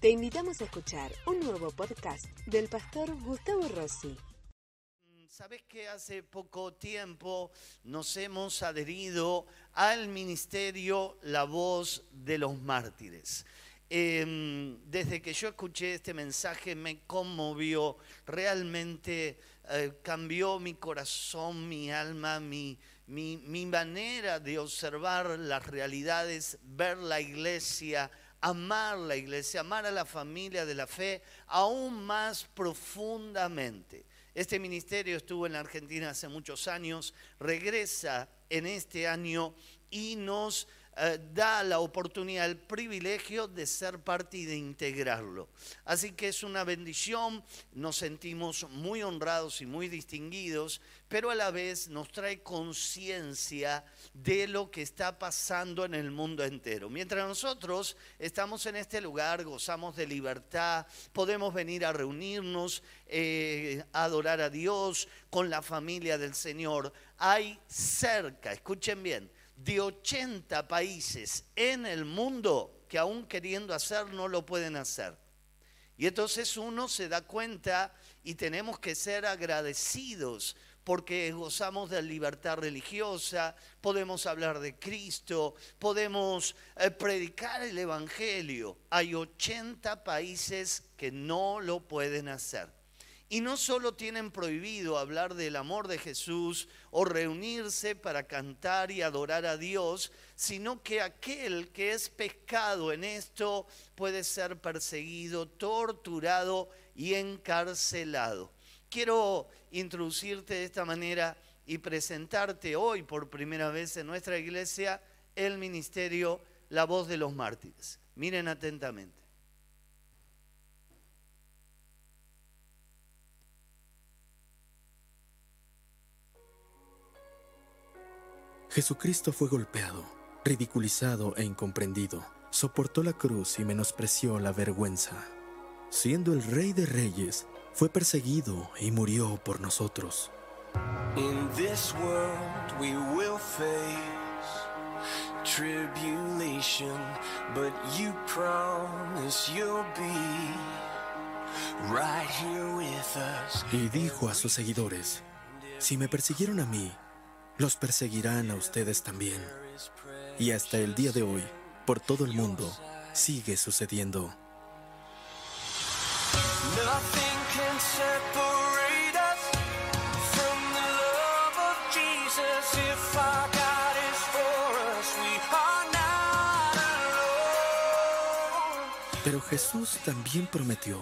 Te invitamos a escuchar un nuevo podcast del pastor Gustavo Rossi. Sabes que hace poco tiempo nos hemos adherido al ministerio La Voz de los Mártires. Em, desde que yo escuché este mensaje me conmovió, realmente eh, cambió mi corazón, mi alma, mi, mi, mi manera de observar las realidades, ver la iglesia, amar la iglesia, amar a la familia de la fe aún más profundamente. Este ministerio estuvo en la Argentina hace muchos años, regresa en este año y nos eh, da la oportunidad, el privilegio de ser parte y de integrarlo. Así que es una bendición, nos sentimos muy honrados y muy distinguidos, pero a la vez nos trae conciencia de lo que está pasando en el mundo entero. Mientras nosotros estamos en este lugar, gozamos de libertad, podemos venir a reunirnos, eh, adorar a Dios con la familia del Señor, hay cerca, escuchen bien, de 80 países en el mundo que aún queriendo hacer no lo pueden hacer. Y entonces uno se da cuenta y tenemos que ser agradecidos porque gozamos de libertad religiosa, podemos hablar de Cristo, podemos eh, predicar el Evangelio. Hay 80 países que no lo pueden hacer. Y no solo tienen prohibido hablar del amor de Jesús o reunirse para cantar y adorar a Dios, sino que aquel que es pescado en esto puede ser perseguido, torturado y encarcelado. Quiero introducirte de esta manera y presentarte hoy por primera vez en nuestra iglesia el ministerio La Voz de los Mártires. Miren atentamente. Jesucristo fue golpeado, ridiculizado e incomprendido. Soportó la cruz y menospreció la vergüenza. Siendo el Rey de Reyes, fue perseguido y murió por nosotros. In this world we will face tribulation, but you promise you'll be right here with us. Y dijo a sus seguidores, si me persiguieron a mí, los perseguirán a ustedes también. Y hasta el día de hoy, por todo el mundo, sigue sucediendo. Pero Jesús también prometió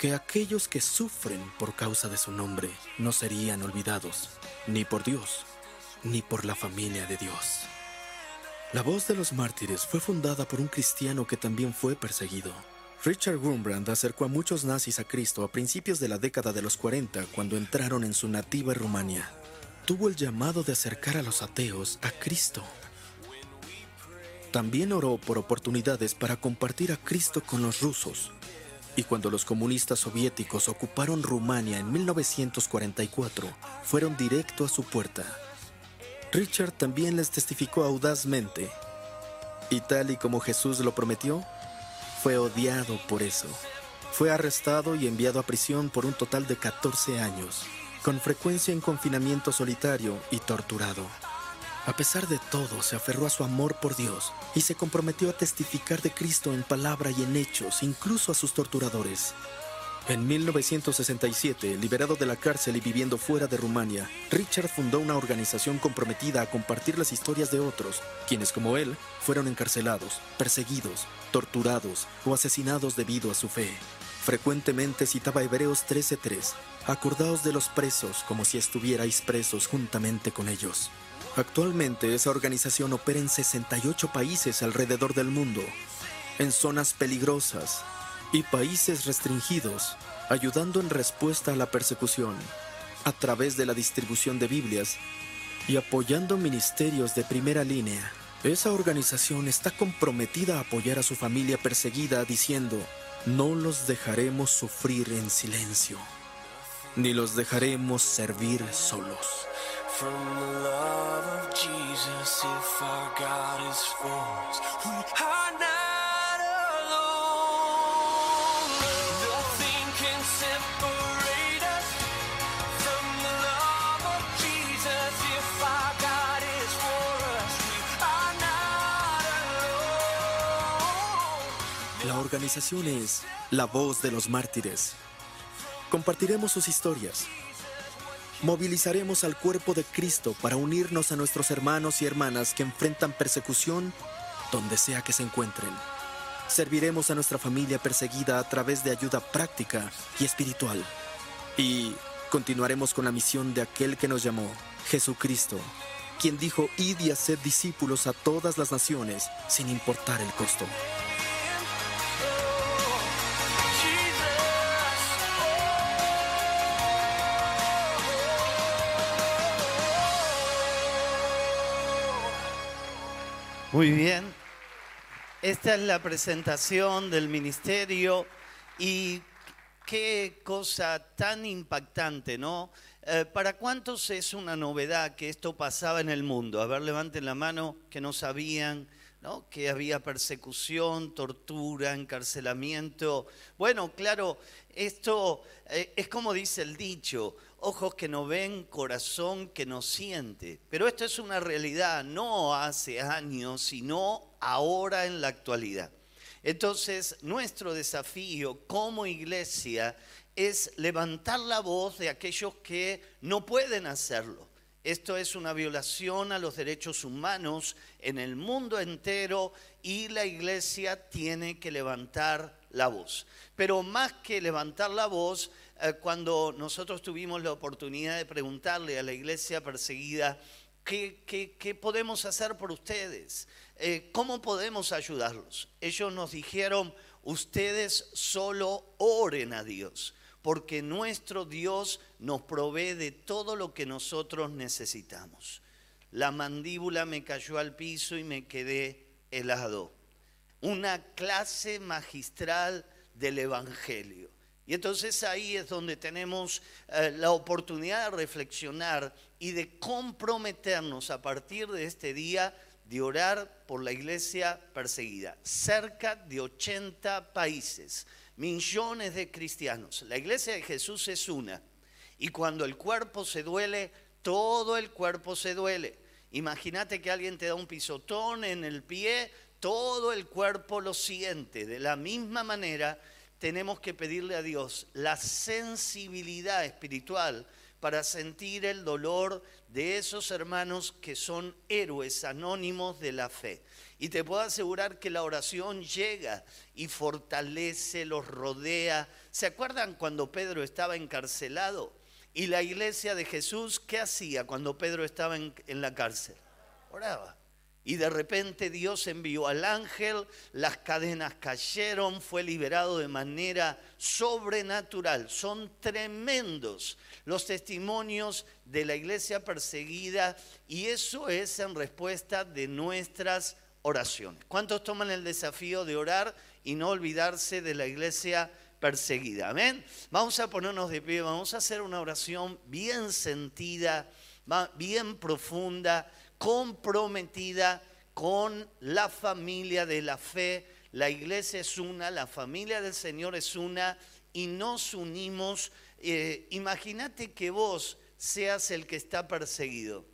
que aquellos que sufren por causa de su nombre no serían olvidados, ni por Dios, ni por la familia de Dios. La voz de los mártires fue fundada por un cristiano que también fue perseguido. Richard Wurmbrand acercó a muchos nazis a Cristo a principios de la década de los 40 cuando entraron en su nativa Rumania. Tuvo el llamado de acercar a los ateos a Cristo. También oró por oportunidades para compartir a Cristo con los rusos. Y cuando los comunistas soviéticos ocuparon Rumania en 1944, fueron directo a su puerta Richard también les testificó audazmente. Y tal y como Jesús lo prometió, fue odiado por eso. Fue arrestado y enviado a prisión por un total de 14 años, con frecuencia en confinamiento solitario y torturado. A pesar de todo, se aferró a su amor por Dios y se comprometió a testificar de Cristo en palabra y en hechos, incluso a sus torturadores. En 1967, liberado de la cárcel y viviendo fuera de Rumania, Richard fundó una organización comprometida a compartir las historias de otros, quienes como él fueron encarcelados, perseguidos, torturados o asesinados debido a su fe. Frecuentemente citaba Hebreos 13:3, acordaos de los presos como si estuvierais presos juntamente con ellos. Actualmente esa organización opera en 68 países alrededor del mundo, en zonas peligrosas, y países restringidos, ayudando en respuesta a la persecución a través de la distribución de Biblias y apoyando ministerios de primera línea. Esa organización está comprometida a apoyar a su familia perseguida diciendo, no los dejaremos sufrir en silencio, ni los dejaremos servir solos. Organización es La Voz de los Mártires. Compartiremos sus historias. Movilizaremos al cuerpo de Cristo para unirnos a nuestros hermanos y hermanas que enfrentan persecución donde sea que se encuentren. Serviremos a nuestra familia perseguida a través de ayuda práctica y espiritual. Y continuaremos con la misión de aquel que nos llamó, Jesucristo, quien dijo, id y haced discípulos a todas las naciones, sin importar el costo. Muy bien. Esta es la presentación del ministerio y qué cosa tan impactante, ¿no? Eh, ¿Para cuántos es una novedad que esto pasaba en el mundo? A ver, levanten la mano que no sabían, ¿no? Que había persecución, tortura, encarcelamiento. Bueno, claro, esto eh, es como dice el dicho, ojos que no ven, corazón que no siente. Pero esto es una realidad, no hace años, sino ahora en la actualidad. Entonces, nuestro desafío como iglesia es levantar la voz de aquellos que no pueden hacerlo. Esto es una violación a los derechos humanos en el mundo entero y la iglesia tiene que levantar la voz. Pero más que levantar la voz, cuando nosotros tuvimos la oportunidad de preguntarle a la iglesia perseguida, ¿qué, podemos hacer por ustedes? Eh, ¿Cómo podemos ayudarlos? Ellos nos dijeron, ustedes solo oren a Dios, porque nuestro Dios nos provee de todo lo que nosotros necesitamos. La mandíbula me cayó al piso y me quedé helado. Una clase magistral del Evangelio. Y entonces ahí es donde tenemos eh, la oportunidad de reflexionar y de comprometernos a partir de este día de orar por la iglesia perseguida. Cerca de 80 países, millones de cristianos. La iglesia de Jesús es una. Y cuando el cuerpo se duele, todo el cuerpo se duele. Imagínate que alguien te da un pisotón en el pie, todo el cuerpo lo siente. De la misma manera, tenemos que pedirle a Dios la sensibilidad espiritual para sentir el dolor de esos hermanos que son héroes anónimos de la fe. Y te puedo asegurar que la oración llega y fortalece, los rodea. ¿Se acuerdan cuando Pedro estaba encarcelado? Y la iglesia de Jesús, ¿qué hacía cuando Pedro estaba en, la cárcel? Oraba. Y de repente Dios envió al ángel, las cadenas cayeron, fue liberado de manera sobrenatural. Son tremendos los testimonios de la iglesia perseguida y eso es en respuesta de nuestras oraciones. ¿Cuántos toman el desafío de orar y no olvidarse de la iglesia perseguida? Amén. Vamos a ponernos de pie, vamos a hacer una oración bien sentida, bien profunda comprometida con la familia de la fe. La iglesia es una, la familia del Señor es una y nos unimos. Eh, imagínate que vos seas el que está perseguido.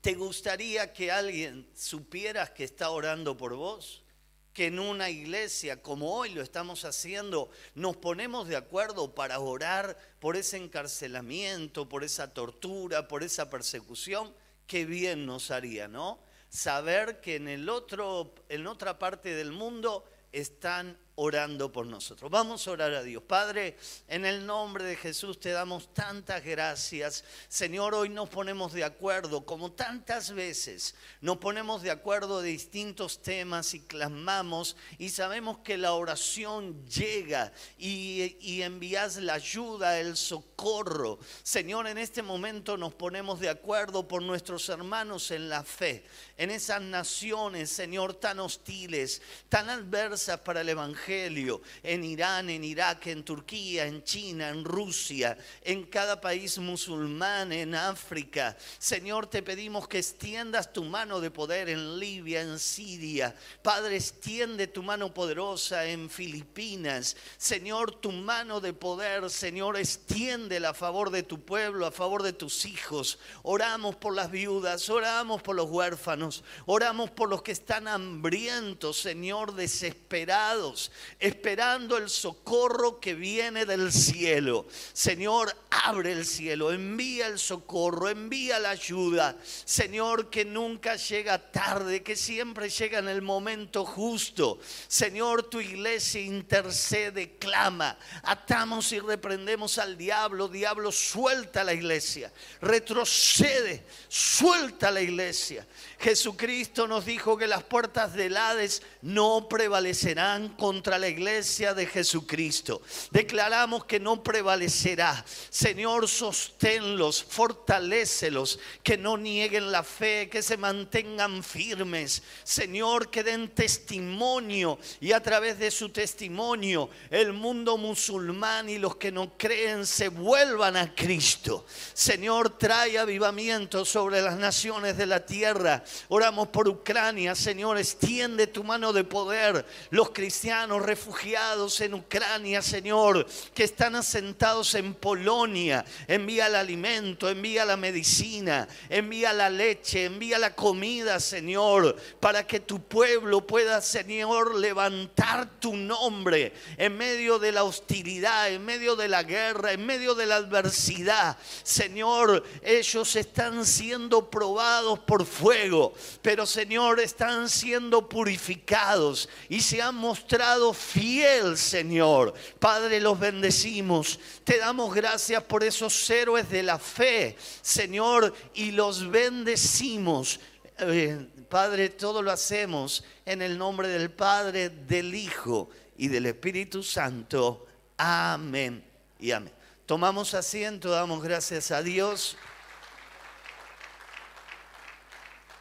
¿Te gustaría que alguien supieras que está orando por vos? que en una iglesia como hoy lo estamos haciendo, nos ponemos de acuerdo para orar por ese encarcelamiento, por esa tortura, por esa persecución qué bien nos haría, ¿no? Saber que en, el otro, en otra parte del mundo están orando por nosotros. Vamos a orar a Dios. Padre, en el nombre de Jesús te damos tantas gracias. Señor, hoy nos ponemos de acuerdo, como tantas veces, nos ponemos de acuerdo de distintos temas y clamamos y sabemos que la oración llega y, y envías la ayuda, el socorro. Señor, en este momento nos ponemos de acuerdo por nuestros hermanos en la fe, en esas naciones, Señor, tan hostiles, tan adversas para el Evangelio En Irán, en Irak, en Turquía, en China, en Rusia, en cada país musulmán, en África. Señor, te pedimos que extiendas tu mano de poder en Libia, en Siria. Padre, extiende tu mano poderosa en Filipinas. Señor, tu mano de poder, Señor, extiéndela a favor de tu pueblo, a favor de tus hijos. Oramos por las viudas, oramos por los huérfanos, oramos por los que están hambrientos, Señor, desesperados, esperando el socorro que viene del cielo. Señor, abre el cielo, envía el socorro, envía la ayuda. Señor, que nunca llega tarde, que siempre llega en el momento justo. Señor, tu iglesia intercede, clama. Atamos y reprendemos al diablo. Diablo, suelta la iglesia. Retrocede, suelta la iglesia. Jesucristo nos dijo que las puertas del Hades no prevalecerán contra la iglesia de Jesucristo. Declaramos que no prevalecerá. Señor, sosténlos, fortalécelos, que no nieguen la fe, que se mantengan firmes. Señor, que den testimonio y a través de su testimonio el mundo musulmán y los que no creen se vuelvan a Cristo. Señor, trae avivamiento sobre las naciones de la tierra Oramos por Ucrania, Señor, extiende tu mano de poder. Los cristianos refugiados en Ucrania, Señor, que están asentados en Polonia, envía el alimento, envía la medicina, envía la leche, envía la comida, Señor, para que tu pueblo pueda, Señor, levantar tu nombre en medio de la hostilidad, en medio de la guerra, en medio de la adversidad. Señor, ellos están siendo probados por fuego pero Señor, están siendo purificados y se han mostrado fiel, Señor. Padre, los bendecimos. Te damos gracias por esos héroes de la fe, Señor, y los bendecimos. Eh, Padre, todo lo hacemos en el nombre del Padre, del Hijo y del Espíritu Santo. Amén y amén. Tomamos asiento, damos gracias a Dios.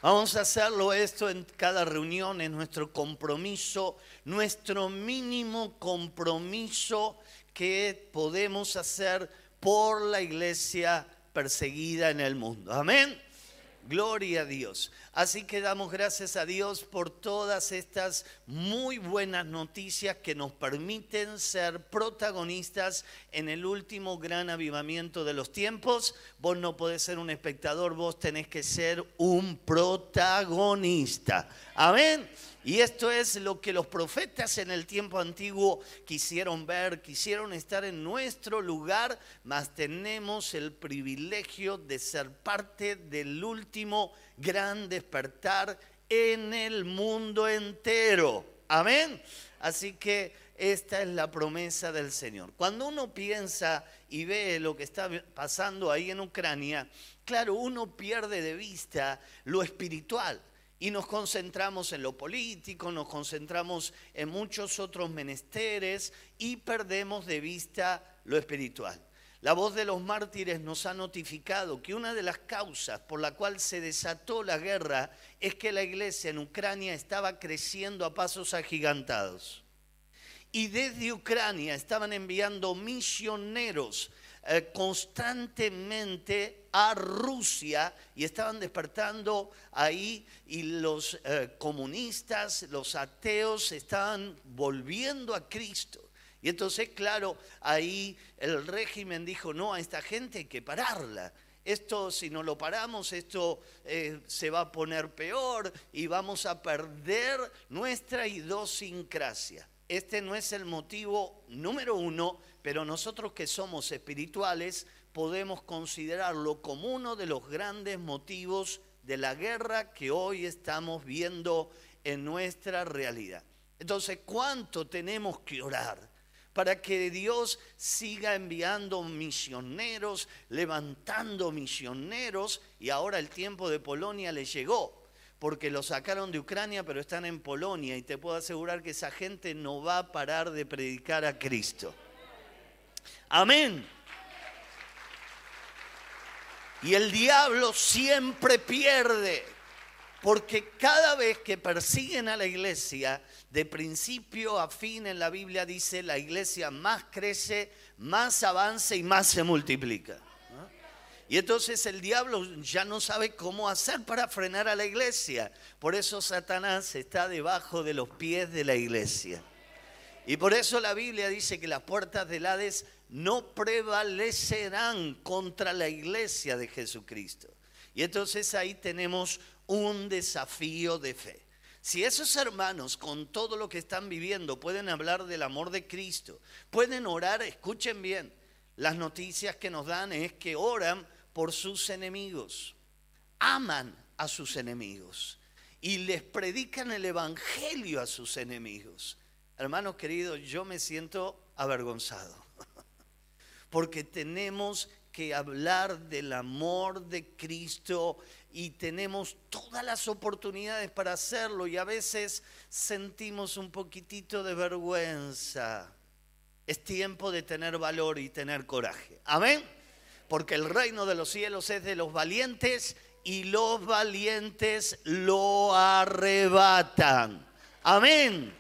Vamos a hacerlo esto en cada reunión, en nuestro compromiso, nuestro mínimo compromiso que podemos hacer por la iglesia perseguida en el mundo. Amén. Gloria a Dios. Así que damos gracias a Dios por todas estas muy buenas noticias que nos permiten ser protagonistas en el último gran avivamiento de los tiempos. Vos no podés ser un espectador, vos tenés que ser un protagonista. Amén. Y esto es lo que los profetas en el tiempo antiguo quisieron ver, quisieron estar en nuestro lugar, mas tenemos el privilegio de ser parte del último gran despertar en el mundo entero. Amén. Así que esta es la promesa del Señor. Cuando uno piensa y ve lo que está pasando ahí en Ucrania, claro, uno pierde de vista lo espiritual y nos concentramos en lo político, nos concentramos en muchos otros menesteres y perdemos de vista lo espiritual. La voz de los mártires nos ha notificado que una de las causas por la cual se desató la guerra es que la iglesia en Ucrania estaba creciendo a pasos agigantados. Y desde Ucrania estaban enviando misioneros eh, constantemente a Rusia y estaban despertando ahí y los eh, comunistas, los ateos estaban volviendo a Cristo. Y entonces, claro, ahí el régimen dijo, no, a esta gente hay que pararla. Esto, si no lo paramos, esto eh, se va a poner peor y vamos a perder nuestra idiosincrasia. Este no es el motivo número uno, pero nosotros que somos espirituales podemos considerarlo como uno de los grandes motivos de la guerra que hoy estamos viendo en nuestra realidad. Entonces, ¿cuánto tenemos que orar? para que Dios siga enviando misioneros, levantando misioneros, y ahora el tiempo de Polonia le llegó porque lo sacaron de Ucrania, pero están en Polonia y te puedo asegurar que esa gente no va a parar de predicar a Cristo. Amén. Y el diablo siempre pierde. Porque cada vez que persiguen a la iglesia, de principio a fin en la Biblia dice, la iglesia más crece, más avanza y más se multiplica. Y entonces el diablo ya no sabe cómo hacer para frenar a la iglesia. Por eso Satanás está debajo de los pies de la iglesia. Y por eso la Biblia dice que las puertas del Hades no prevalecerán contra la iglesia de Jesucristo. Y entonces ahí tenemos un desafío de fe. Si esos hermanos con todo lo que están viviendo pueden hablar del amor de Cristo, pueden orar, escuchen bien, las noticias que nos dan es que oran por sus enemigos, aman a sus enemigos y les predican el Evangelio a sus enemigos. Hermanos queridos, yo me siento avergonzado porque tenemos que hablar del amor de Cristo y tenemos todas las oportunidades para hacerlo y a veces sentimos un poquitito de vergüenza. Es tiempo de tener valor y tener coraje. Amén. Porque el reino de los cielos es de los valientes y los valientes lo arrebatan. Amén.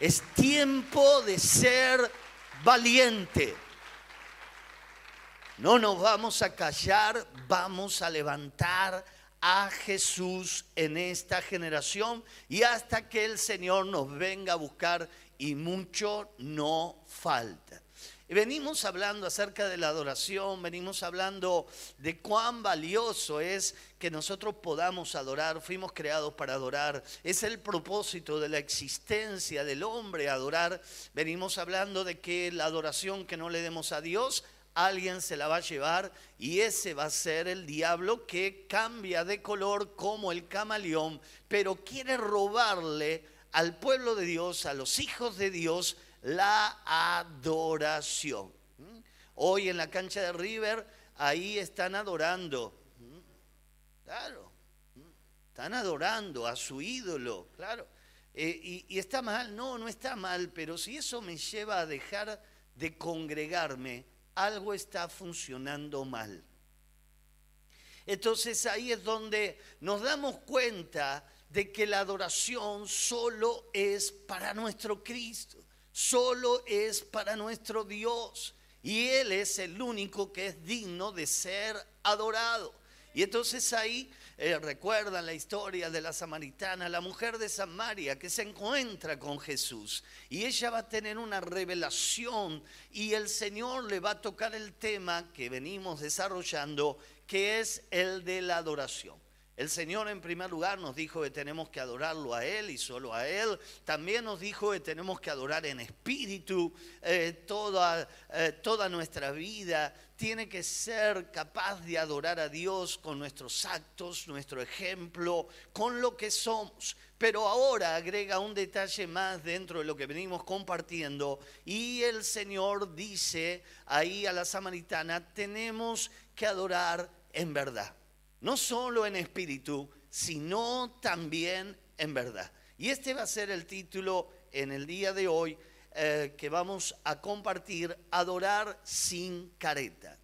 Es tiempo de ser valiente. No nos vamos a callar, vamos a levantar a Jesús en esta generación y hasta que el Señor nos venga a buscar y mucho no falta. Venimos hablando acerca de la adoración, venimos hablando de cuán valioso es que nosotros podamos adorar, fuimos creados para adorar, es el propósito de la existencia del hombre adorar. Venimos hablando de que la adoración que no le demos a Dios alguien se la va a llevar y ese va a ser el diablo que cambia de color como el camaleón, pero quiere robarle al pueblo de Dios, a los hijos de Dios, la adoración. ¿Mm? Hoy en la cancha de River, ahí están adorando. ¿Mm? Claro, ¿Mm? están adorando a su ídolo, claro. Eh, y, y está mal, no, no está mal, pero si eso me lleva a dejar de congregarme, algo está funcionando mal. Entonces ahí es donde nos damos cuenta de que la adoración solo es para nuestro Cristo, solo es para nuestro Dios. Y Él es el único que es digno de ser adorado. Y entonces ahí recuerdan la historia de la samaritana, la mujer de Samaria que se encuentra con Jesús. Y ella va a tener una revelación y el Señor le va a tocar el tema que venimos desarrollando, que es el de la adoración. El Señor en primer lugar nos dijo que tenemos que adorarlo a Él y solo a Él. También nos dijo que tenemos que adorar en espíritu eh, toda, eh, toda nuestra vida. Tiene que ser capaz de adorar a Dios con nuestros actos, nuestro ejemplo, con lo que somos. Pero ahora agrega un detalle más dentro de lo que venimos compartiendo y el Señor dice ahí a la samaritana, tenemos que adorar en verdad no solo en espíritu, sino también en verdad. Y este va a ser el título en el día de hoy eh, que vamos a compartir, adorar sin careta.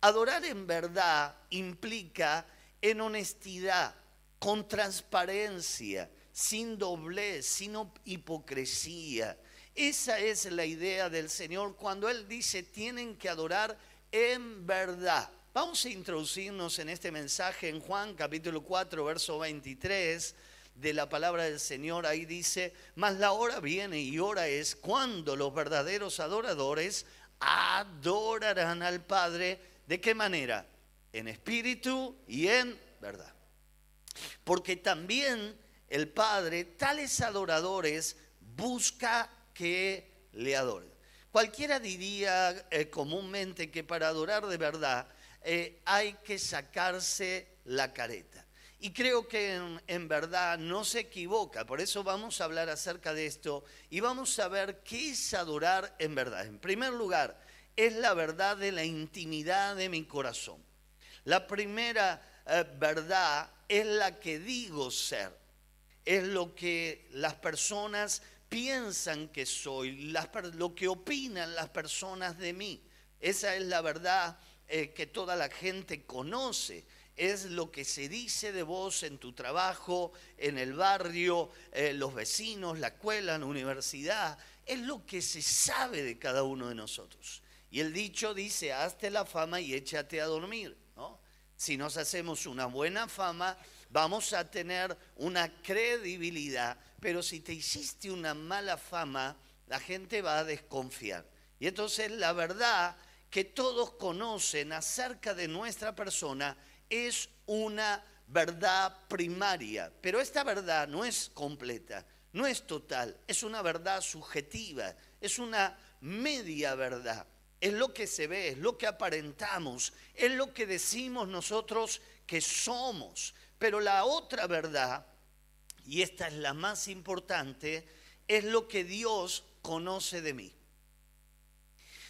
Adorar en verdad implica en honestidad, con transparencia, sin doblez, sin hipocresía. Esa es la idea del Señor cuando Él dice tienen que adorar en verdad. Vamos a introducirnos en este mensaje en Juan capítulo 4, verso 23 de la palabra del Señor. Ahí dice, mas la hora viene y hora es cuando los verdaderos adoradores adorarán al Padre. ¿De qué manera? En espíritu y en verdad. Porque también el Padre, tales adoradores, busca que le adoren. Cualquiera diría eh, comúnmente que para adorar de verdad eh, hay que sacarse la careta. Y creo que en, verdad no se equivoca, por eso vamos a hablar acerca de esto y vamos a ver qué es adorar en verdad. En primer lugar, es la verdad de la intimidad de mi corazón. La primera eh, verdad es la que digo ser, es lo que las personas piensan que soy, lo que opinan las personas de mí. Esa es la verdad eh, que toda la gente conoce. es lo que se dice de vos en tu trabajo, en el barrio, eh, los vecinos, la escuela, la universidad. Es lo que se sabe de cada uno de nosotros. Y el dicho dice, hazte la fama y échate a dormir. ¿no? Si nos hacemos una buena fama, vamos a tener una credibilidad. Pero si te hiciste una mala fama, la gente va a desconfiar. Y entonces la verdad que todos conocen acerca de nuestra persona es una verdad primaria, pero esta verdad no es completa, no es total, es una verdad subjetiva, es una media verdad. Es lo que se ve, es lo que aparentamos, es lo que decimos nosotros que somos. Pero la otra verdad, y esta es la más importante, es lo que Dios conoce de mí.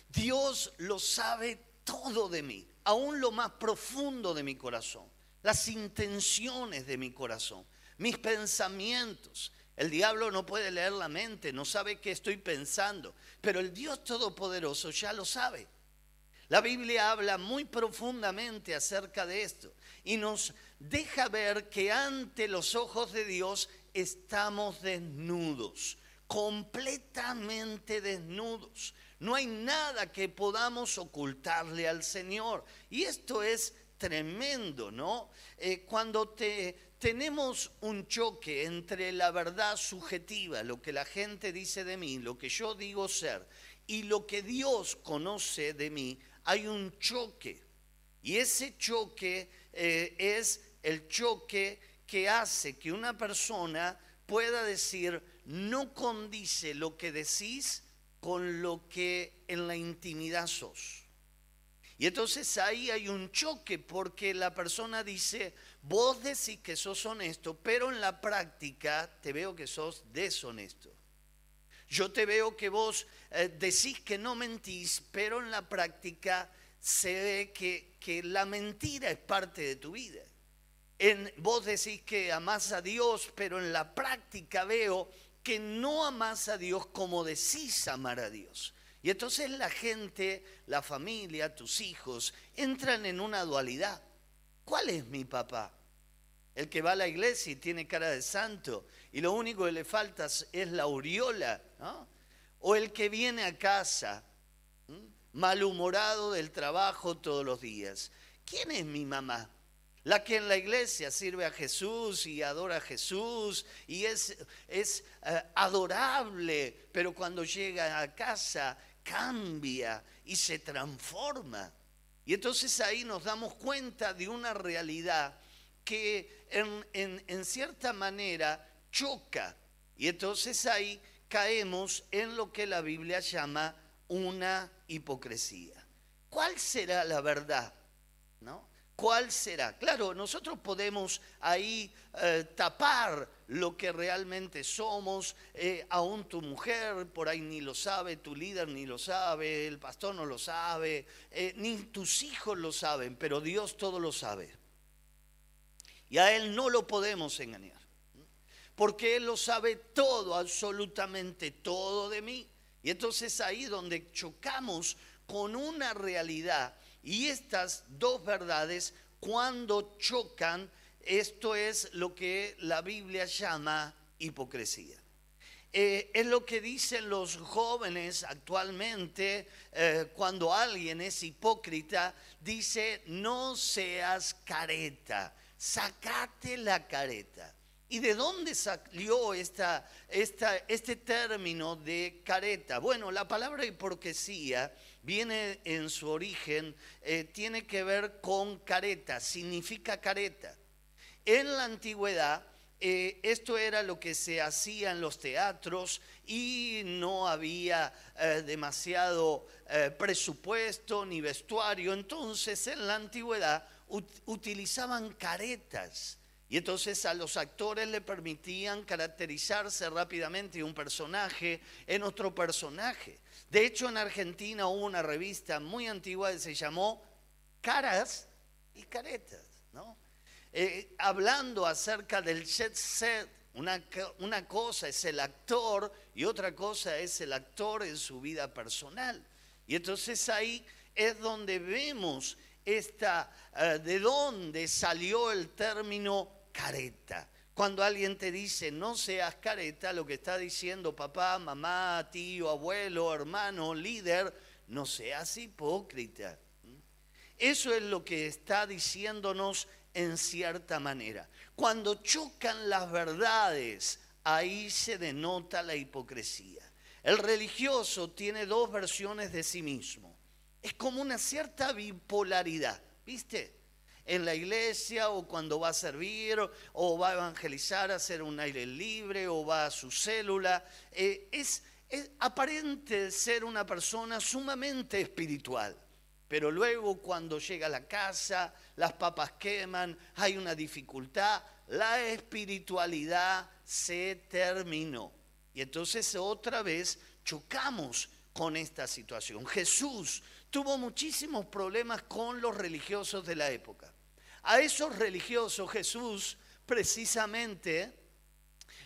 Dios lo sabe todo de mí, aún lo más profundo de mi corazón, las intenciones de mi corazón, mis pensamientos. El diablo no puede leer la mente, no sabe qué estoy pensando, pero el Dios Todopoderoso ya lo sabe. La Biblia habla muy profundamente acerca de esto y nos deja ver que ante los ojos de Dios estamos desnudos, completamente desnudos. No hay nada que podamos ocultarle al Señor. Y esto es tremendo, ¿no? Eh, cuando te, tenemos un choque entre la verdad subjetiva, lo que la gente dice de mí, lo que yo digo ser, y lo que Dios conoce de mí, hay un choque. Y ese choque eh, es el choque que hace que una persona pueda decir, no condice lo que decís con lo que en la intimidad sos. Y entonces ahí hay un choque porque la persona dice, vos decís que sos honesto, pero en la práctica te veo que sos deshonesto. Yo te veo que vos eh, decís que no mentís, pero en la práctica se ve que, que la mentira es parte de tu vida. En, vos decís que amás a Dios, pero en la práctica veo que no amas a Dios como decís amar a Dios. Y entonces la gente, la familia, tus hijos, entran en una dualidad. ¿Cuál es mi papá? El que va a la iglesia y tiene cara de santo y lo único que le falta es la aureola, O el que viene a casa malhumorado del trabajo todos los días. ¿Quién es mi mamá? La que en la iglesia sirve a Jesús y adora a Jesús y es, es eh, adorable, pero cuando llega a casa cambia y se transforma. Y entonces ahí nos damos cuenta de una realidad que en, en cierta manera choca. Y entonces ahí caemos en lo que la Biblia llama una hipocresía. ¿Cuál será la verdad? ¿No? ¿Cuál será? Claro, nosotros podemos ahí eh, tapar lo que realmente somos, eh, aún tu mujer por ahí ni lo sabe, tu líder ni lo sabe, el pastor no lo sabe, eh, ni tus hijos lo saben, pero Dios todo lo sabe. Y a Él no lo podemos engañar, porque Él lo sabe todo, absolutamente todo de mí. Y entonces ahí donde chocamos con una realidad y estas dos verdades, cuando chocan, esto es lo que la Biblia llama hipocresía. Eh, es lo que dicen los jóvenes actualmente eh, cuando alguien es hipócrita, dice, no seas careta, sacate la careta. ¿Y de dónde salió esta, este término de careta? Bueno, la palabra hipocresía viene en su origen, eh, tiene que ver con careta, significa careta. En la antigüedad, eh, esto era lo que se hacía en los teatros y no había eh, demasiado presupuesto ni vestuario. Entonces, en la antigüedad utilizaban caretas y entonces a los actores le permitían caracterizarse rápidamente un personaje en otro personaje. De hecho, en Argentina hubo una revista muy antigua que se llamó Caras y Caretas, ¿no? Eh, hablando acerca del jet set. Una, una cosa es el actor y otra cosa es el actor en su vida personal. Y entonces ahí es donde vemos esta, eh, de dónde salió el término careta. Cuando alguien te dice no seas careta, lo que está diciendo papá, mamá, tío, abuelo, hermano, líder, no seas hipócrita. Eso es lo que está diciéndonos en cierta manera. Cuando chocan las verdades, ahí se denota la hipocresía. El religioso tiene dos versiones de sí mismo. Es como una cierta bipolaridad, ¿viste? En la iglesia o cuando va a servir o va a evangelizar, a hacer un aire libre o va a su célula. Eh, es, es aparente ser una persona sumamente espiritual. Pero luego cuando llega a la casa, las papas queman, hay una dificultad, la espiritualidad se terminó. Y entonces otra vez chocamos con esta situación. Jesús tuvo muchísimos problemas con los religiosos de la época. A esos religiosos Jesús precisamente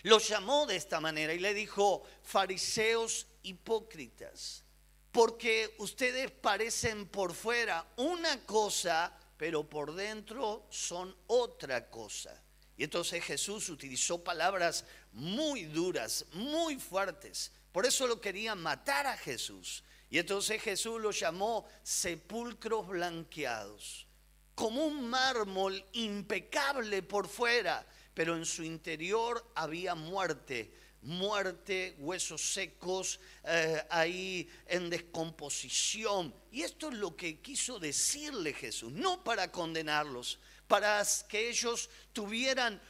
los llamó de esta manera y le dijo, fariseos hipócritas, porque ustedes parecen por fuera una cosa, pero por dentro son otra cosa. Y entonces Jesús utilizó palabras muy duras, muy fuertes. Por eso lo querían matar a Jesús. Y entonces Jesús lo llamó sepulcros blanqueados como un mármol impecable por fuera, pero en su interior había muerte, muerte, huesos secos, eh, ahí en descomposición. Y esto es lo que quiso decirle Jesús, no para condenarlos, para que ellos tuvieran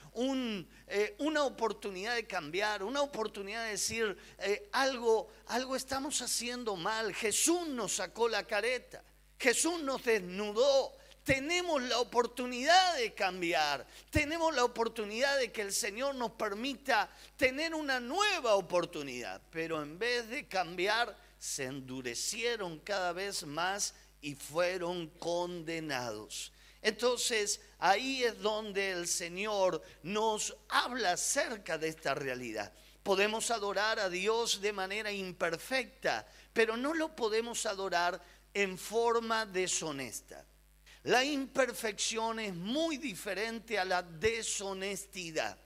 eh, una oportunidad de cambiar, una oportunidad de decir eh, algo, algo estamos haciendo mal. Jesús nos sacó la careta, Jesús nos desnudó, tenemos la oportunidad de cambiar, tenemos la oportunidad de que el Señor nos permita tener una nueva oportunidad, pero en vez de cambiar, se endurecieron cada vez más y fueron condenados. Entonces, ahí es donde el Señor nos habla acerca de esta realidad. Podemos adorar a Dios de manera imperfecta, pero no lo podemos adorar en forma deshonesta. La imperfección es muy diferente a la deshonestidad.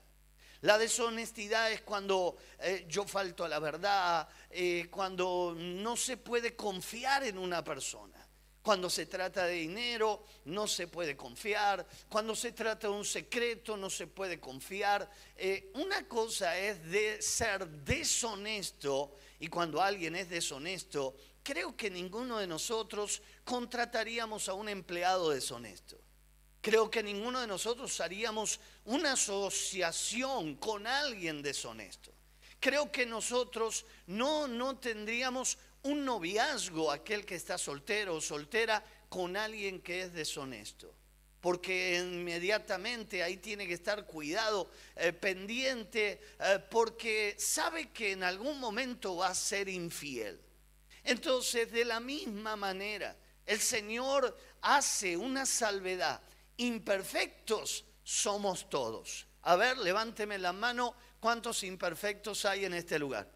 La deshonestidad es cuando eh, yo falto a la verdad, eh, cuando no se puede confiar en una persona. Cuando se trata de dinero, no se puede confiar. Cuando se trata de un secreto, no se puede confiar. Eh, una cosa es de ser deshonesto y cuando alguien es deshonesto, creo que ninguno de nosotros contrataríamos a un empleado deshonesto. Creo que ninguno de nosotros haríamos una asociación con alguien deshonesto. Creo que nosotros no, no tendríamos un noviazgo, aquel que está soltero o soltera, con alguien que es deshonesto. Porque inmediatamente ahí tiene que estar cuidado, eh, pendiente, eh, porque sabe que en algún momento va a ser infiel. Entonces, de la misma manera, el Señor hace una salvedad. Imperfectos somos todos. A ver, levánteme la mano. ¿Cuántos imperfectos hay en este lugar?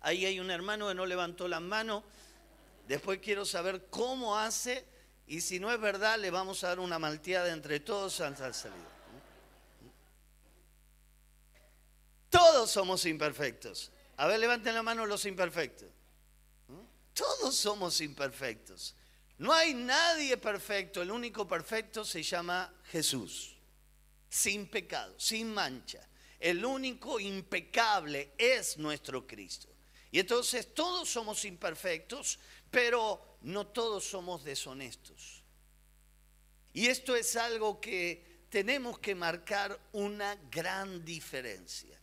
Ahí hay un hermano que no levantó la mano. Después quiero saber cómo hace. Y si no es verdad, le vamos a dar una malteada entre todos al salir. Todos somos imperfectos. A ver, levanten la mano los imperfectos. Todos somos imperfectos. No hay nadie perfecto. El único perfecto se llama Jesús. Sin pecado, sin mancha. El único impecable es nuestro Cristo. Y entonces todos somos imperfectos, pero no todos somos deshonestos. Y esto es algo que tenemos que marcar una gran diferencia.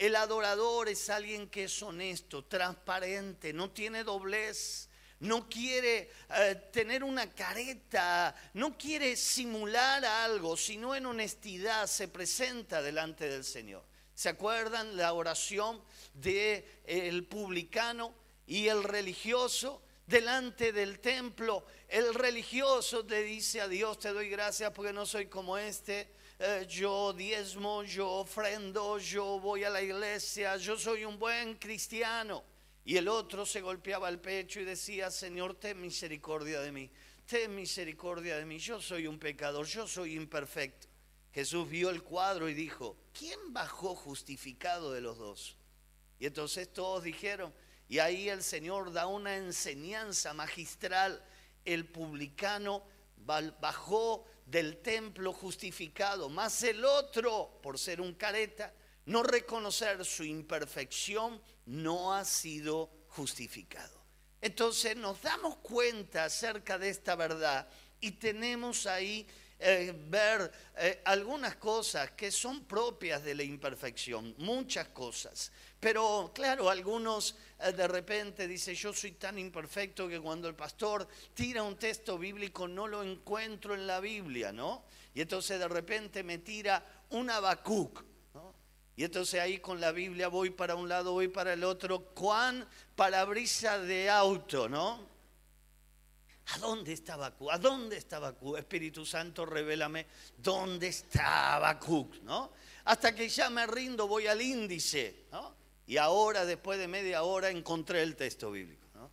El adorador es alguien que es honesto, transparente, no tiene doblez, no quiere eh, tener una careta, no quiere simular algo, sino en honestidad se presenta delante del Señor. ¿Se acuerdan la oración del el publicano y el religioso? delante del templo, el religioso le dice a Dios, te doy gracias porque no soy como este, eh, yo diezmo, yo ofrendo, yo voy a la iglesia, yo soy un buen cristiano. Y el otro se golpeaba el pecho y decía, Señor, ten misericordia de mí. ten misericordia de mí, yo soy un pecador, yo soy imperfecto. Jesús vio el cuadro y dijo, ¿quién bajó justificado de los dos? Y entonces todos dijeron, y ahí el Señor da una enseñanza magistral, el publicano bajó del templo justificado, más el otro, por ser un careta, no reconocer su imperfección, no ha sido justificado. Entonces nos damos cuenta acerca de esta verdad y tenemos ahí eh, ver eh, algunas cosas que son propias de la imperfección, muchas cosas. Pero claro, algunos de repente dicen, yo soy tan imperfecto que cuando el pastor tira un texto bíblico no lo encuentro en la Biblia, ¿no? Y entonces de repente me tira un Habacuc. ¿no? Y entonces ahí con la Biblia voy para un lado, voy para el otro. Cuán parabrisa de auto, ¿no? ¿A dónde está Habacuc? ¿A dónde está Habacuc? Espíritu Santo, revélame dónde está Habacuc, ¿no? Hasta que ya me rindo, voy al índice, ¿no? Y ahora, después de media hora, encontré el texto bíblico, ¿no?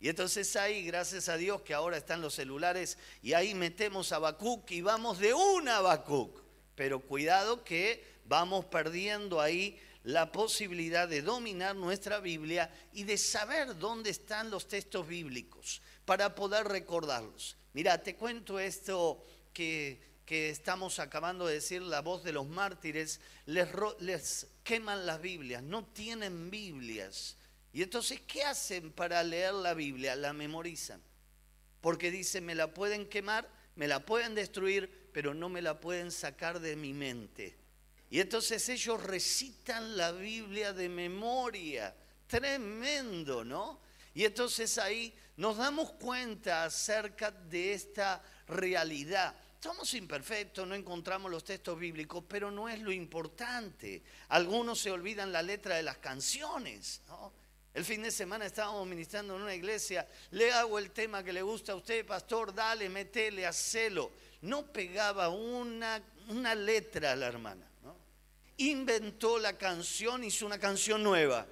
Y entonces ahí, gracias a Dios que ahora están los celulares, y ahí metemos a Habacuc y vamos de una Habacuc. Pero cuidado que vamos perdiendo ahí la posibilidad de dominar nuestra Biblia y de saber dónde están los textos bíblicos para poder recordarlos. Mira, te cuento esto que, estamos acabando de decir, la voz de los mártires, les, les queman las Biblias, no tienen Biblias. Y entonces, ¿qué hacen para leer la Biblia? La memorizan. Porque dicen, me la pueden quemar, me la pueden destruir, pero no me la pueden sacar de mi mente. Y entonces ellos recitan la Biblia de memoria. Tremendo, ¿no? Y entonces ahí nos damos cuenta acerca de esta realidad. Somos imperfectos, no encontramos los textos bíblicos, pero no es lo importante. Algunos se olvidan la letra de las canciones. El fin de semana estábamos ministrando en una iglesia, le hago el tema que le gusta a usted, pastor, dale, metele, hacelo. No pegaba una, una letra a la hermana. Inventó la canción, hizo una canción nueva.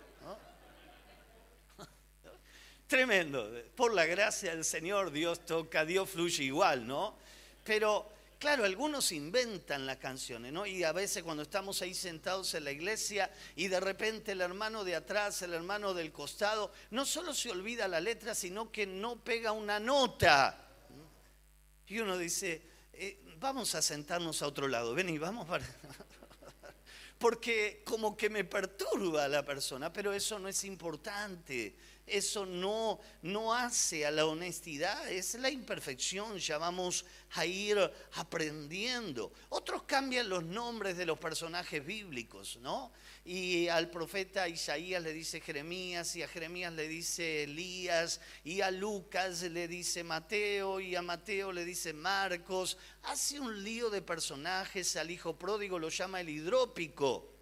Tremendo. Por la gracia del Señor, Dios toca, Dios fluye igual, ¿no? Pero, claro, algunos inventan las canciones, ¿no? Y a veces cuando estamos ahí sentados en la iglesia y de repente el hermano de atrás, el hermano del costado, no solo se olvida la letra, sino que no pega una nota. Y uno dice, eh, vamos a sentarnos a otro lado, ven y vamos para... Porque como que me perturba a la persona, pero eso no es importante eso no, no hace a la honestidad, es la imperfección, ya vamos a ir aprendiendo. Otros cambian los nombres de los personajes bíblicos, ¿no? Y al profeta Isaías le dice Jeremías, y a Jeremías le dice Elías, y a Lucas le dice Mateo, y a Mateo le dice Marcos. Hace un lío de personajes, al hijo pródigo lo llama el hidrópico.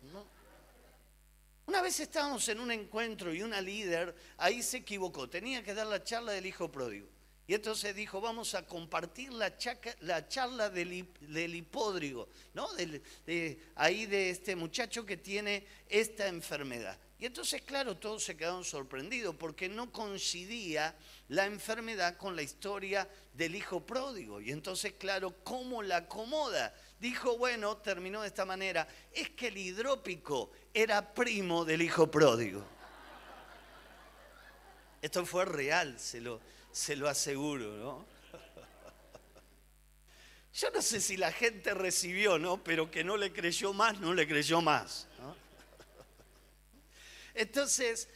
Una vez estábamos en un encuentro y una líder ahí se equivocó, tenía que dar la charla del hijo pródigo. Y entonces dijo, vamos a compartir la, la charla del, del hipódrigo, ¿no? ahí de este muchacho que tiene esta enfermedad. Y entonces, claro, todos se quedaron sorprendidos porque no coincidía la enfermedad con la historia del hijo pródigo. Y entonces, claro, ¿cómo la acomoda? Dijo, bueno, terminó de esta manera, es que el hidrópico era primo del hijo pródigo. Esto fue real, se lo, se lo aseguro, ¿no? Yo no sé si la gente recibió, ¿no? Pero que no le creyó más, no le creyó más. Entonces,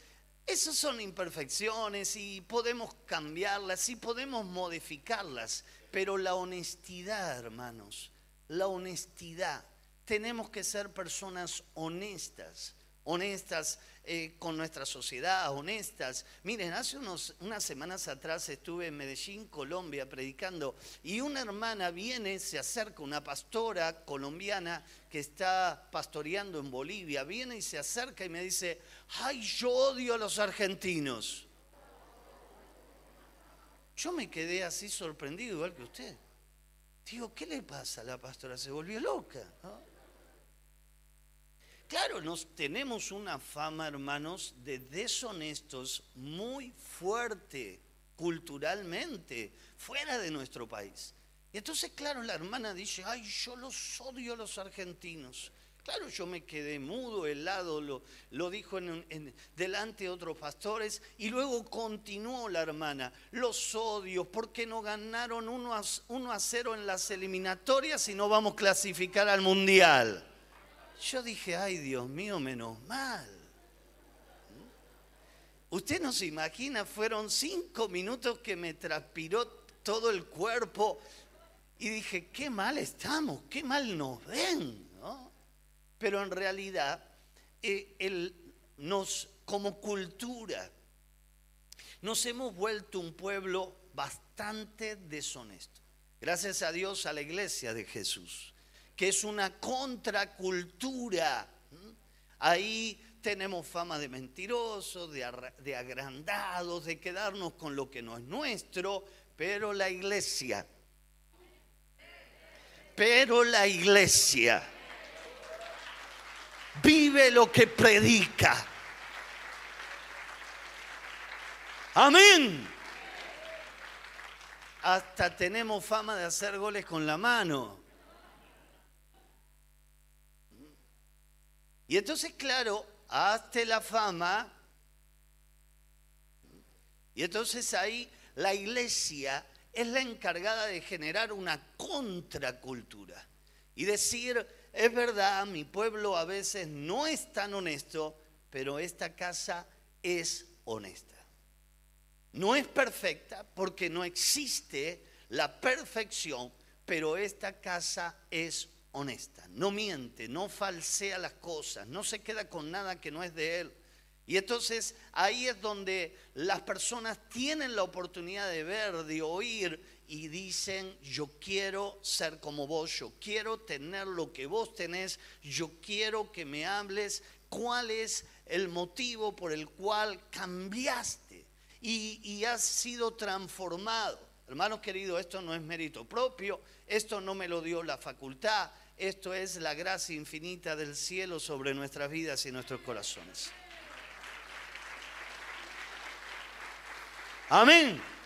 esas son imperfecciones y podemos cambiarlas y podemos modificarlas, pero la honestidad, hermanos, la honestidad. Tenemos que ser personas honestas, honestas eh, con nuestra sociedad, honestas. Miren, hace unos, unas semanas atrás estuve en Medellín, Colombia, predicando y una hermana viene, se acerca, una pastora colombiana que está pastoreando en Bolivia, viene y se acerca y me dice, ay, yo odio a los argentinos. Yo me quedé así sorprendido, igual que usted. Digo, ¿qué le pasa a la pastora? Se volvió loca. Claro, nos tenemos una fama, hermanos, de deshonestos muy fuerte. culturalmente fuera de nuestro país. Y entonces, claro, la hermana dice, ay, yo los odio a los argentinos. Claro, yo me quedé mudo, helado, lo, lo dijo en, delante de otros pastores y luego continuó la hermana, los odios, porque no ganaron 1 a, a 0 en las eliminatorias y no vamos a clasificar al mundial. Yo dije, ay Dios mío, menos mal. Usted no se imagina, fueron cinco minutos que me transpiró todo el cuerpo y dije, qué mal estamos, qué mal nos ven. Pero en realidad, eh, nos, como cultura, nos hemos vuelto un pueblo bastante deshonesto. Gracias a Dios a la iglesia de Jesús, que es una contracultura. Ahí tenemos fama de mentirosos, de agrandados, de quedarnos con lo que no es nuestro, pero la iglesia, pero la iglesia vive lo que predica. Amén. Hasta tenemos fama de hacer goles con la mano. Y entonces, claro, hazte la fama. Y entonces ahí la iglesia es la encargada de generar una contracultura y decir, es verdad, mi pueblo a veces no es tan honesto, pero esta casa es honesta. No es perfecta porque no existe la perfección, pero esta casa es honesta. No miente, no falsea las cosas, no se queda con nada que no es de él. Y entonces ahí es donde las personas tienen la oportunidad de ver, de oír y dicen, yo quiero ser como vos, yo quiero tener lo que vos tenés, yo quiero que me hables cuál es el motivo por el cual cambiaste y, has sido transformado. Hermanos queridos, esto no es mérito propio, esto no me lo dio la facultad, esto es la gracia infinita del cielo sobre nuestras vidas y nuestros corazones. Amén.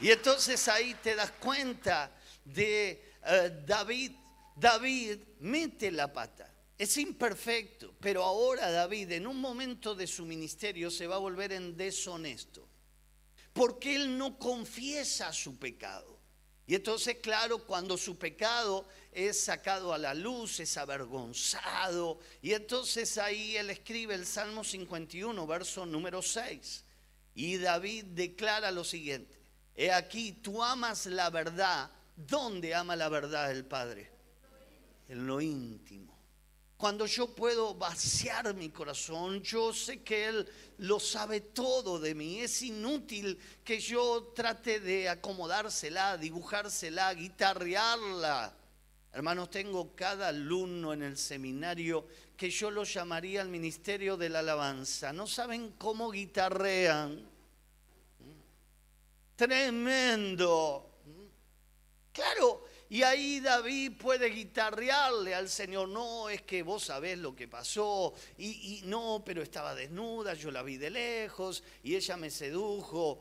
Y entonces ahí te das cuenta de eh, David. David mete la pata. Es imperfecto, pero ahora David en un momento de su ministerio se va a volver en deshonesto. Porque él no confiesa su pecado. Y entonces, claro, cuando su pecado es sacado a la luz, es avergonzado. Y entonces ahí él escribe el Salmo 51, verso número 6. Y David declara lo siguiente. He aquí, tú amas la verdad. ¿Dónde ama la verdad el Padre? En lo íntimo. Cuando yo puedo vaciar mi corazón, yo sé que Él lo sabe todo de mí. Es inútil que yo trate de acomodársela, dibujársela, guitarrearla. Hermanos, tengo cada alumno en el seminario que yo lo llamaría el ministerio de la alabanza. No saben cómo guitarrean Tremendo. Claro, y ahí David puede guitarrearle al Señor, no, es que vos sabés lo que pasó, y, no, pero estaba desnuda, yo la vi de lejos, y ella me sedujo,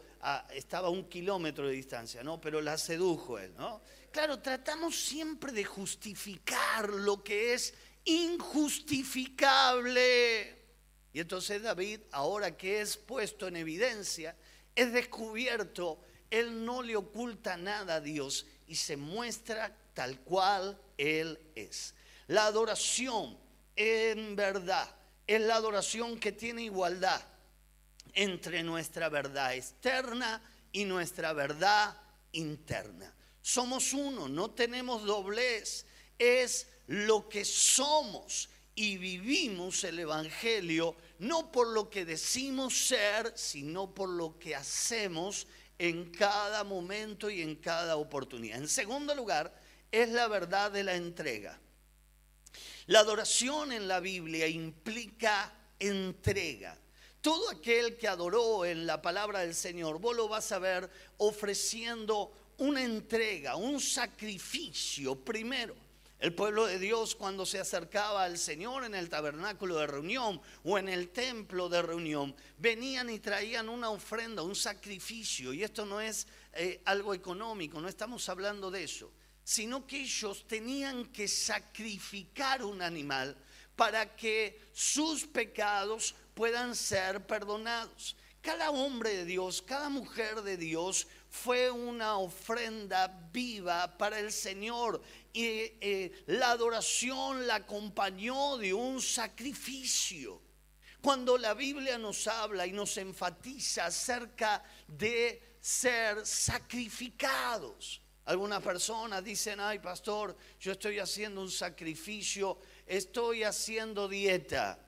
estaba a un kilómetro de distancia, ¿no? Pero la sedujo él, ¿no? Claro, tratamos siempre de justificar lo que es injustificable. Y entonces David, ahora que es puesto en evidencia, es descubierto él no le oculta nada a Dios y se muestra tal cual Él es. La adoración en verdad es la adoración que tiene igualdad entre nuestra verdad externa y nuestra verdad interna. Somos uno, no tenemos doblez, es lo que somos y vivimos el Evangelio no por lo que decimos ser, sino por lo que hacemos en cada momento y en cada oportunidad. En segundo lugar, es la verdad de la entrega. La adoración en la Biblia implica entrega. Todo aquel que adoró en la palabra del Señor, vos lo vas a ver ofreciendo una entrega, un sacrificio primero. El pueblo de Dios cuando se acercaba al Señor en el tabernáculo de reunión o en el templo de reunión, venían y traían una ofrenda, un sacrificio. Y esto no es eh, algo económico, no estamos hablando de eso, sino que ellos tenían que sacrificar un animal para que sus pecados puedan ser perdonados. Cada hombre de Dios, cada mujer de Dios fue una ofrenda viva para el Señor y eh, la adoración la acompañó de un sacrificio. Cuando la Biblia nos habla y nos enfatiza acerca de ser sacrificados. Algunas personas dicen, ay pastor, yo estoy haciendo un sacrificio, estoy haciendo dieta.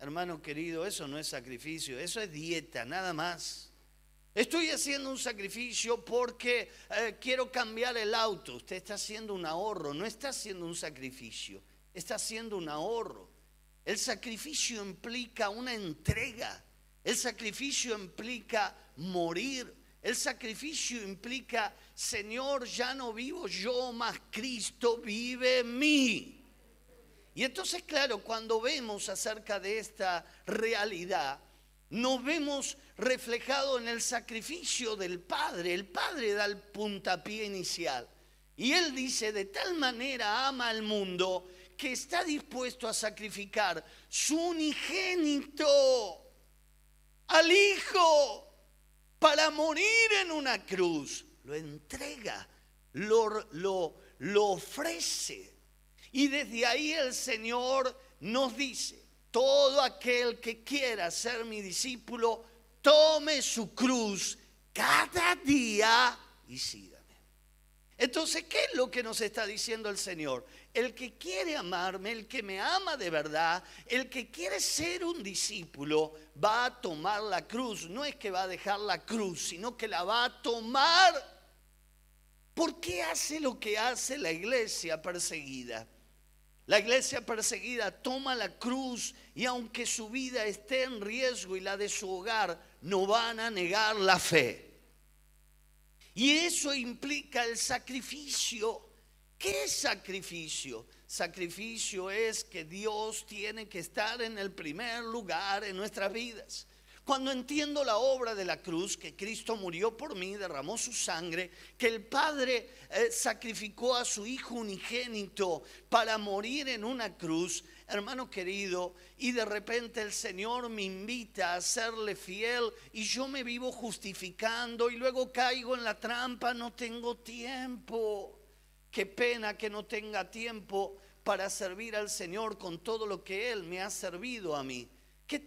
Hermano querido, eso no es sacrificio, eso es dieta, nada más. Estoy haciendo un sacrificio porque eh, quiero cambiar el auto. Usted está haciendo un ahorro, no está haciendo un sacrificio, está haciendo un ahorro. El sacrificio implica una entrega. El sacrificio implica morir. El sacrificio implica, Señor, ya no vivo yo, más Cristo vive en mí. Y entonces, claro, cuando vemos acerca de esta realidad, nos vemos reflejado en el sacrificio del Padre. El Padre da el puntapié inicial. Y Él dice, de tal manera ama al mundo que está dispuesto a sacrificar su unigénito al Hijo para morir en una cruz. Lo entrega, lo, lo, lo ofrece. Y desde ahí el Señor nos dice, todo aquel que quiera ser mi discípulo, tome su cruz cada día y sígame. Entonces, ¿qué es lo que nos está diciendo el Señor? El que quiere amarme, el que me ama de verdad, el que quiere ser un discípulo, va a tomar la cruz. No es que va a dejar la cruz, sino que la va a tomar. ¿Por qué hace lo que hace la iglesia perseguida? La iglesia perseguida toma la cruz y aunque su vida esté en riesgo y la de su hogar, no van a negar la fe. Y eso implica el sacrificio. ¿Qué sacrificio? Sacrificio es que Dios tiene que estar en el primer lugar en nuestras vidas. Cuando entiendo la obra de la cruz, que Cristo murió por mí, derramó su sangre, que el Padre eh, sacrificó a su Hijo unigénito para morir en una cruz, hermano querido, y de repente el Señor me invita a serle fiel y yo me vivo justificando y luego caigo en la trampa, no tengo tiempo. Qué pena que no tenga tiempo para servir al Señor con todo lo que Él me ha servido a mí. Qué,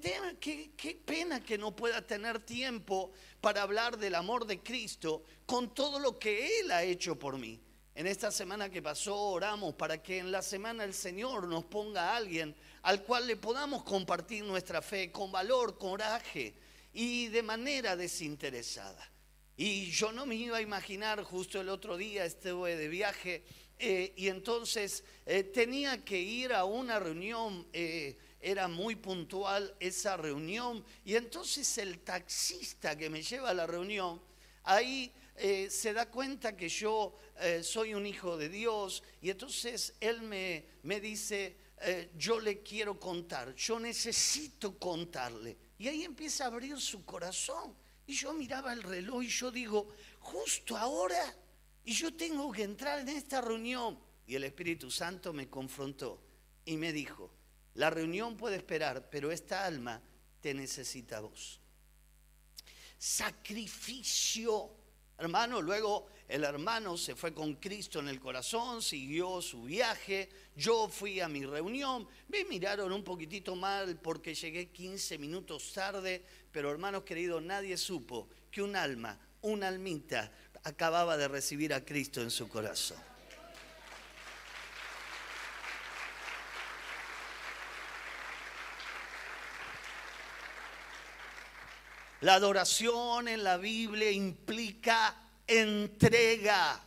qué, pena que no pueda tener tiempo para hablar del amor de Cristo con todo lo que Él ha hecho por mí. En esta semana que pasó oramos para que en la semana el Señor nos ponga a alguien al cual le podamos compartir nuestra fe con valor, coraje y de manera desinteresada. Y yo no me iba a imaginar, justo el otro día estuve de viaje eh, y entonces eh, tenía que ir a una reunión. Eh, era muy puntual esa reunión y entonces el taxista que me lleva a la reunión, ahí eh, se da cuenta que yo eh, soy un hijo de Dios y entonces él me, me dice, eh, yo le quiero contar, yo necesito contarle. Y ahí empieza a abrir su corazón. Y yo miraba el reloj y yo digo, justo ahora, y yo tengo que entrar en esta reunión. Y el Espíritu Santo me confrontó y me dijo, la reunión puede esperar, pero esta alma te necesita vos. Sacrificio. Hermano, luego el hermano se fue con Cristo en el corazón, siguió su viaje, yo fui a mi reunión, me miraron un poquitito mal porque llegué 15 minutos tarde, pero hermanos queridos, nadie supo que un alma, una almita, acababa de recibir a Cristo en su corazón. La adoración en la Biblia implica entrega.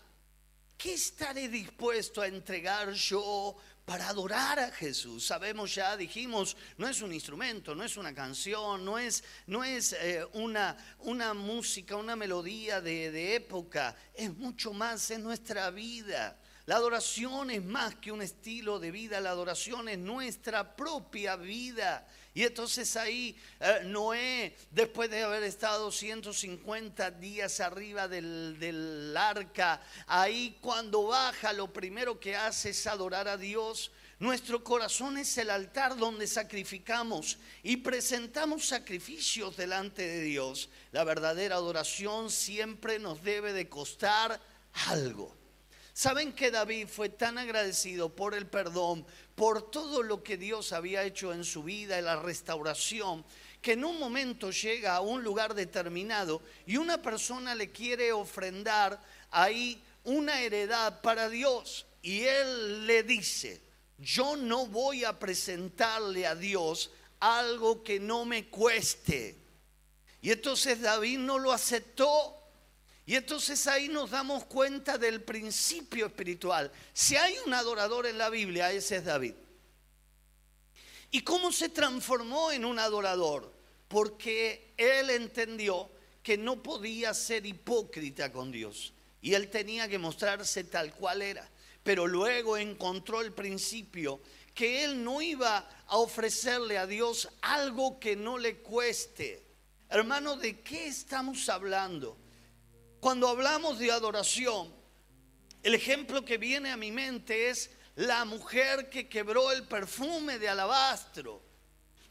¿Qué estaré dispuesto a entregar yo para adorar a Jesús? Sabemos ya, dijimos, no es un instrumento, no es una canción, no es, no es eh, una, una música, una melodía de, de época, es mucho más en nuestra vida. La adoración es más que un estilo de vida, la adoración es nuestra propia vida. Y entonces ahí eh, Noé, después de haber estado 150 días arriba del, del arca, ahí cuando baja lo primero que hace es adorar a Dios. Nuestro corazón es el altar donde sacrificamos y presentamos sacrificios delante de Dios. La verdadera adoración siempre nos debe de costar algo. ¿Saben que David fue tan agradecido por el perdón, por todo lo que Dios había hecho en su vida, en la restauración, que en un momento llega a un lugar determinado y una persona le quiere ofrendar ahí una heredad para Dios y él le dice, yo no voy a presentarle a Dios algo que no me cueste. Y entonces David no lo aceptó y entonces ahí nos damos cuenta del principio espiritual. Si hay un adorador en la Biblia, ese es David. ¿Y cómo se transformó en un adorador? Porque él entendió que no podía ser hipócrita con Dios. Y él tenía que mostrarse tal cual era. Pero luego encontró el principio que él no iba a ofrecerle a Dios algo que no le cueste. Hermano, ¿de qué estamos hablando? Cuando hablamos de adoración, el ejemplo que viene a mi mente es la mujer que quebró el perfume de alabastro,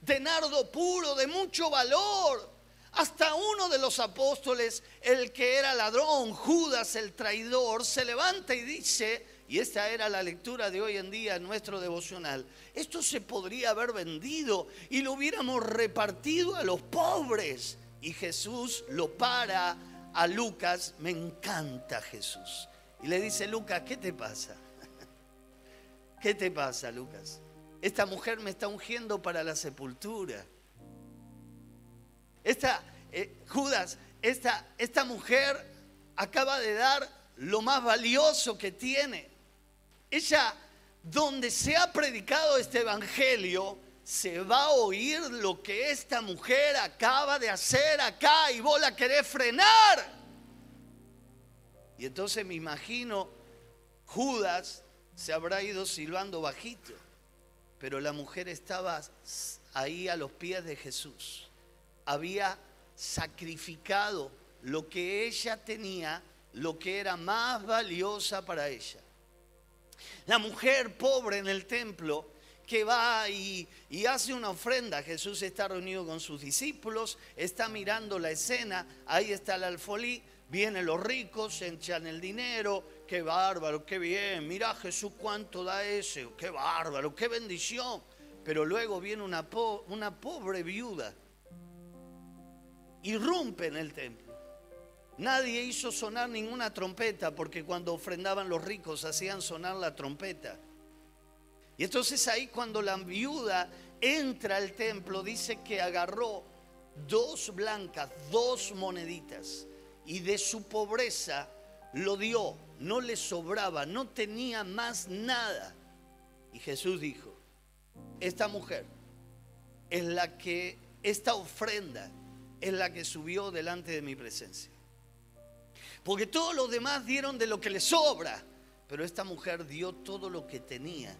de nardo puro, de mucho valor. Hasta uno de los apóstoles, el que era ladrón, Judas el traidor, se levanta y dice, y esta era la lectura de hoy en día en nuestro devocional, esto se podría haber vendido y lo hubiéramos repartido a los pobres. Y Jesús lo para a Lucas, me encanta Jesús. Y le dice, Lucas, ¿qué te pasa? ¿Qué te pasa, Lucas? Esta mujer me está ungiendo para la sepultura. Esta, eh, Judas, esta, esta mujer acaba de dar lo más valioso que tiene. Ella, donde se ha predicado este evangelio, se va a oír lo que esta mujer acaba de hacer acá y vos la querés frenar. Y entonces me imagino, Judas se habrá ido silbando bajito, pero la mujer estaba ahí a los pies de Jesús. Había sacrificado lo que ella tenía, lo que era más valiosa para ella. La mujer pobre en el templo que va y, hace una ofrenda. Jesús está reunido con sus discípulos, está mirando la escena, ahí está el alfolí, vienen los ricos, echan el dinero, qué bárbaro, qué bien, mira Jesús cuánto da ese, qué bárbaro, qué bendición. Pero luego viene una, una pobre viuda, irrumpe en el templo. Nadie hizo sonar ninguna trompeta porque cuando ofrendaban los ricos hacían sonar la trompeta. Y entonces ahí cuando la viuda entra al templo, dice que agarró dos blancas, dos moneditas, y de su pobreza lo dio, no le sobraba, no tenía más nada. Y Jesús dijo, esta mujer es la que, esta ofrenda es la que subió delante de mi presencia. Porque todos los demás dieron de lo que le sobra, pero esta mujer dio todo lo que tenía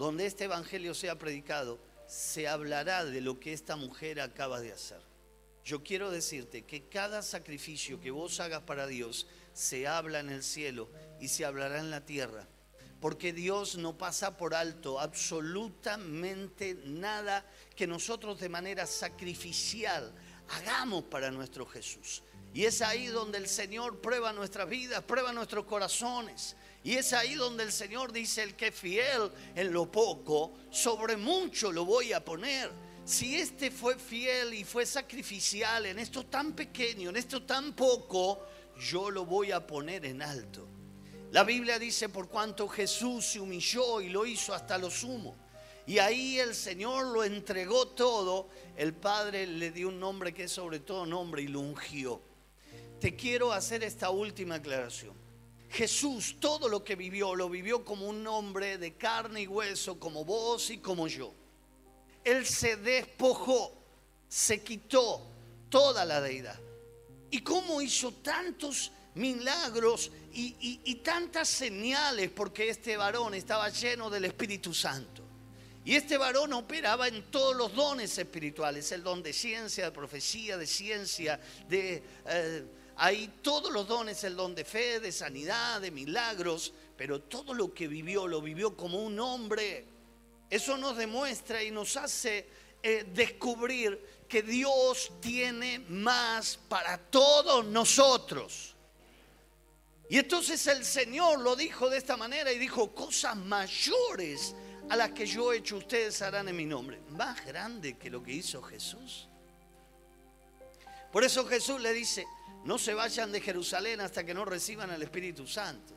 donde este evangelio sea predicado, se hablará de lo que esta mujer acaba de hacer. Yo quiero decirte que cada sacrificio que vos hagas para Dios se habla en el cielo y se hablará en la tierra. Porque Dios no pasa por alto absolutamente nada que nosotros de manera sacrificial hagamos para nuestro Jesús. Y es ahí donde el Señor prueba nuestras vidas, prueba nuestros corazones. Y es ahí donde el Señor dice, el que fiel en lo poco, sobre mucho lo voy a poner. Si este fue fiel y fue sacrificial en esto tan pequeño, en esto tan poco, yo lo voy a poner en alto. La Biblia dice, por cuanto Jesús se humilló y lo hizo hasta lo sumo. Y ahí el Señor lo entregó todo, el Padre le dio un nombre que es sobre todo nombre y lo ungió. Te quiero hacer esta última aclaración. Jesús todo lo que vivió lo vivió como un hombre de carne y hueso, como vos y como yo. Él se despojó, se quitó toda la deidad. ¿Y cómo hizo tantos milagros y, tantas señales porque este varón estaba lleno del Espíritu Santo. Y este varón operaba en todos los dones espirituales, el don de ciencia, de profecía, de ciencia, de... Eh, hay todos los dones, el don de fe, de sanidad, de milagros, pero todo lo que vivió lo vivió como un hombre. Eso nos demuestra y nos hace eh, descubrir que Dios tiene más para todos nosotros. Y entonces el Señor lo dijo de esta manera y dijo, cosas mayores a las que yo he hecho ustedes harán en mi nombre. Más grande que lo que hizo Jesús. Por eso Jesús le dice, no se vayan de Jerusalén hasta que no reciban al Espíritu Santo.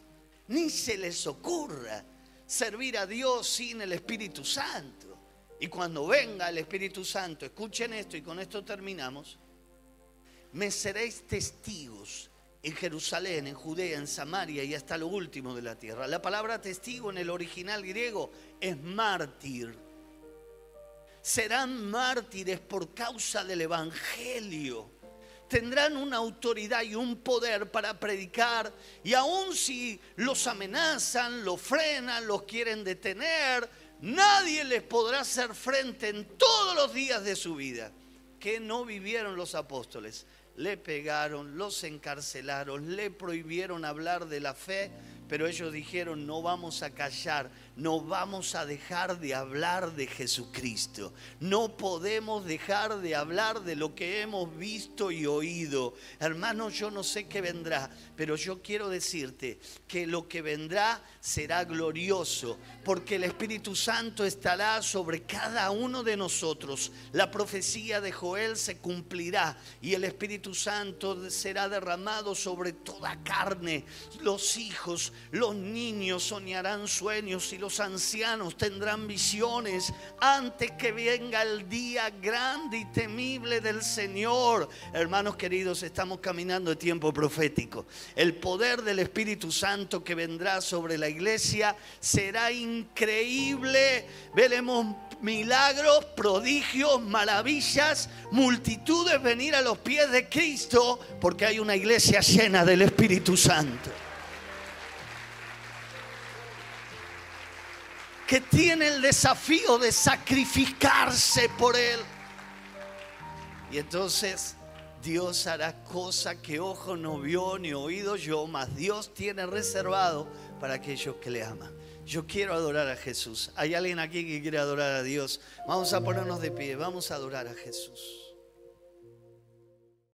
Ni se les ocurra servir a Dios sin el Espíritu Santo. Y cuando venga el Espíritu Santo, escuchen esto y con esto terminamos, me seréis testigos en Jerusalén, en Judea, en Samaria y hasta lo último de la tierra. La palabra testigo en el original griego es mártir. Serán mártires por causa del Evangelio. Tendrán una autoridad y un poder para predicar y aun si los amenazan, los frenan, los quieren detener, nadie les podrá hacer frente en todos los días de su vida. que no vivieron los apóstoles? le pegaron, los encarcelaron, le prohibieron hablar de la fe, pero ellos dijeron, no vamos a callar, no vamos a dejar de hablar de Jesucristo. No podemos dejar de hablar de lo que hemos visto y oído. Hermano, yo no sé qué vendrá, pero yo quiero decirte que lo que vendrá será glorioso, porque el Espíritu Santo estará sobre cada uno de nosotros. La profecía de Joel se cumplirá y el Espíritu Santo será derramado sobre toda carne. Los hijos, los niños soñarán sueños y los ancianos tendrán visiones antes que venga el día grande y temible del Señor. Hermanos queridos, estamos caminando de tiempo profético. El poder del Espíritu Santo que vendrá sobre la iglesia será increíble. Veremos milagros, prodigios, maravillas, multitudes venir a los pies de Cristo porque hay una iglesia llena del Espíritu Santo. Que tiene el desafío de sacrificarse por Él. Y entonces Dios hará cosa que ojo no vio ni oído yo, mas Dios tiene reservado para aquellos que le aman. Yo quiero adorar a Jesús. ¿Hay alguien aquí que quiere adorar a Dios? Vamos a ponernos de pie, vamos a adorar a Jesús.